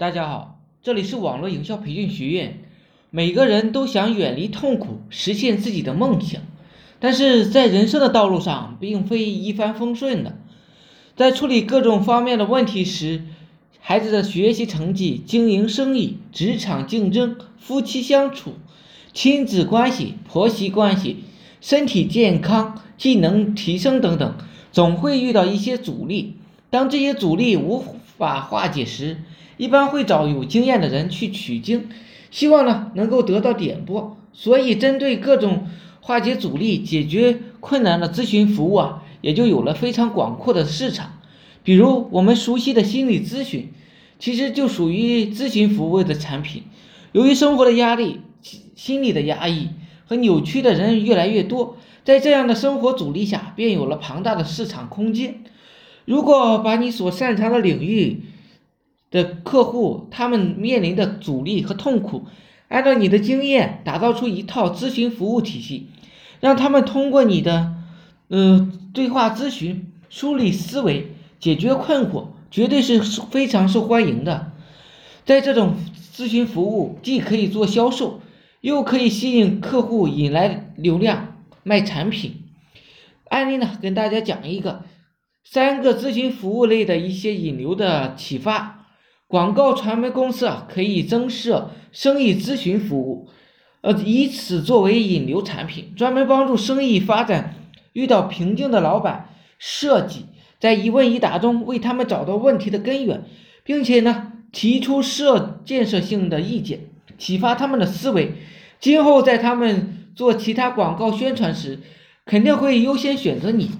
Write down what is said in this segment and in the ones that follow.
大家好，这里是网络营销培训学院。每个人都想远离痛苦，实现自己的梦想，但是在人生的道路上，并非一帆风顺的。在处理各种方面的问题时，孩子的学习成绩、经营生意、职场竞争、夫妻相处、亲子关系、婆媳关系、身体健康、技能提升等等，总会遇到一些阻力。当这些阻力无法化解时，一般会找有经验的人去取经，希望呢能够得到点拨。所以，针对各种化解阻力、解决困难的咨询服务啊，也就有了非常广阔的市场。比如我们熟悉的心理咨询，其实就属于咨询服务的产品。由于生活的压力、心理的压抑和扭曲的人越来越多，在这样的生活阻力下，便有了庞大的市场空间。如果把你所擅长的领域的客户他们面临的阻力和痛苦，按照你的经验打造出一套咨询服务体系，让他们通过你的呃对话咨询梳理思维、解决困惑，绝对是非常受欢迎的。在这种咨询服务，既可以做销售，又可以吸引客户、引来流量、卖产品。案例呢，跟大家讲一个。三个咨询服务类的一些引流的启发，广告传媒公司啊可以增设生意咨询服务，呃，以此作为引流产品，专门帮助生意发展遇到瓶颈的老板，设计在一问一答中为他们找到问题的根源，并且呢提出设建设性的意见，启发他们的思维，今后在他们做其他广告宣传时，肯定会优先选择你。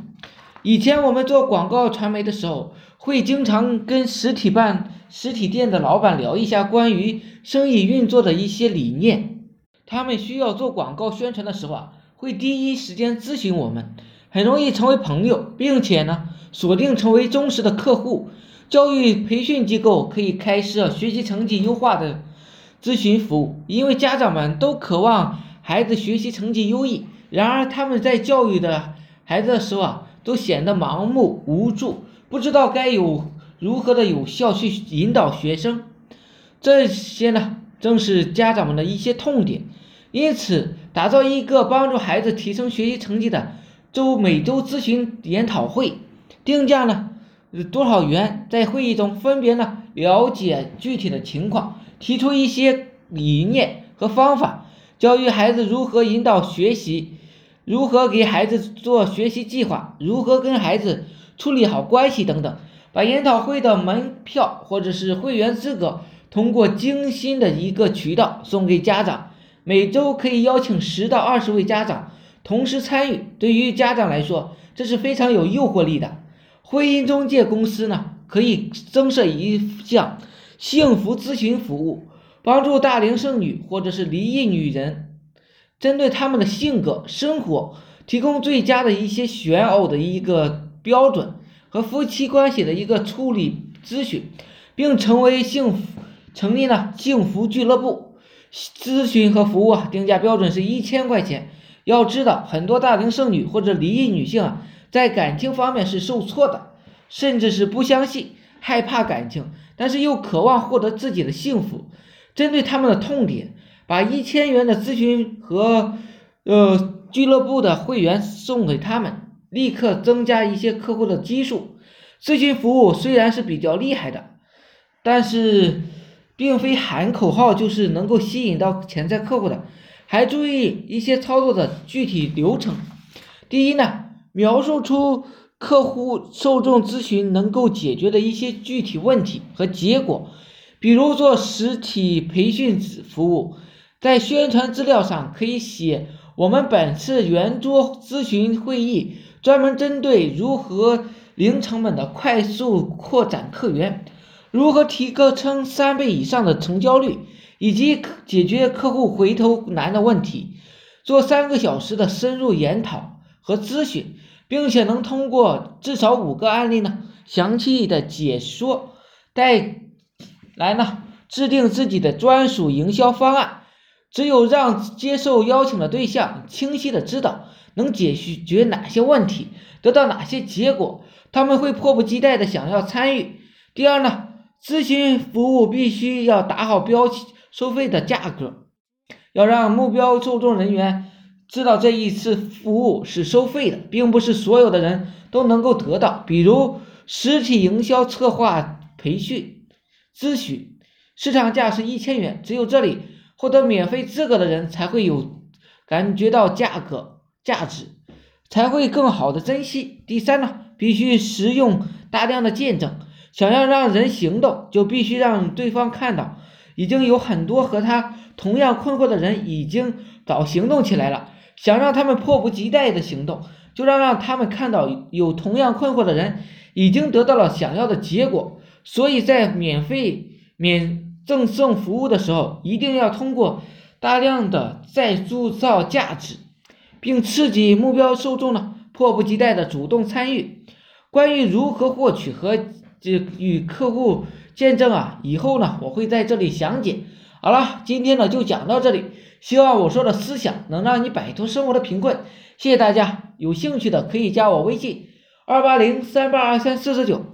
以前我们做广告传媒的时候，会经常跟实体办实体店的老板聊一下关于生意运作的一些理念。他们需要做广告宣传的时候啊，会第一时间咨询我们，很容易成为朋友，并且呢，锁定成为忠实的客户。教育培训机构可以开设学习成绩优化的咨询服务，因为家长们都渴望孩子学习成绩优异，然而他们在教育的孩子的时候啊。都显得盲目无助，不知道该有如何的有效去引导学生，这些呢正是家长们的一些痛点。因此，打造一个帮助孩子提升学习成绩的周每周咨询研讨会，定价呢多少元？在会议中分别呢了解具体的情况，提出一些理念和方法，教育孩子如何引导学习。如何给孩子做学习计划？如何跟孩子处理好关系等等？把研讨会的门票或者是会员资格通过精心的一个渠道送给家长，每周可以邀请十到二十位家长同时参与。对于家长来说，这是非常有诱惑力的。婚姻中介公司呢，可以增设一项幸福咨询服务，帮助大龄剩女或者是离异女人。针对他们的性格、生活，提供最佳的一些选偶的一个标准和夫妻关系的一个处理咨询，并成为幸福成立了幸福俱乐部咨询和服务啊，定价标准是一千块钱。要知道，很多大龄剩女或者离异女性啊，在感情方面是受挫的，甚至是不相信、害怕感情，但是又渴望获得自己的幸福。针对他们的痛点。把一千元的咨询和呃俱乐部的会员送给他们，立刻增加一些客户的基数。咨询服务虽然是比较厉害的，但是并非喊口号就是能够吸引到潜在客户的，还注意一些操作的具体流程。第一呢，描述出客户受众咨询能够解决的一些具体问题和结果，比如做实体培训服务。在宣传资料上可以写，我们本次圆桌咨询会议专门针对如何零成本的快速扩展客源，如何提高成三倍以上的成交率，以及解决客户回头难的问题，做三个小时的深入研讨和咨询，并且能通过至少五个案例呢，详细的解说，带来呢制定自己的专属营销方案。只有让接受邀请的对象清晰的知道能解决哪些问题，得到哪些结果，他们会迫不及待的想要参与。第二呢，咨询服务必须要打好标收费的价格，要让目标受众人员知道这一次服务是收费的，并不是所有的人都能够得到。比如实体营销策划培训咨询，市场价是一千元，只有这里获得免费资格的人才会有感觉到价格价值，才会更好的珍惜。第三呢，必须使用大量的见证。想要让人行动，就必须让对方看到，已经有很多和他同样困惑的人已经早行动起来了。想让他们迫不及待的行动，就让让他们看到有同样困惑的人已经得到了想要的结果。所以在免费免赠送服务的时候，一定要通过大量的再铸造价值，并刺激目标受众呢迫不及待的主动参与。关于如何获取和这与客户见证啊，以后呢我会在这里详解。好了，今天呢就讲到这里，希望我说的思想能让你摆脱生活的贫困。谢谢大家，有兴趣的可以加我微信二八零三八二三四四九。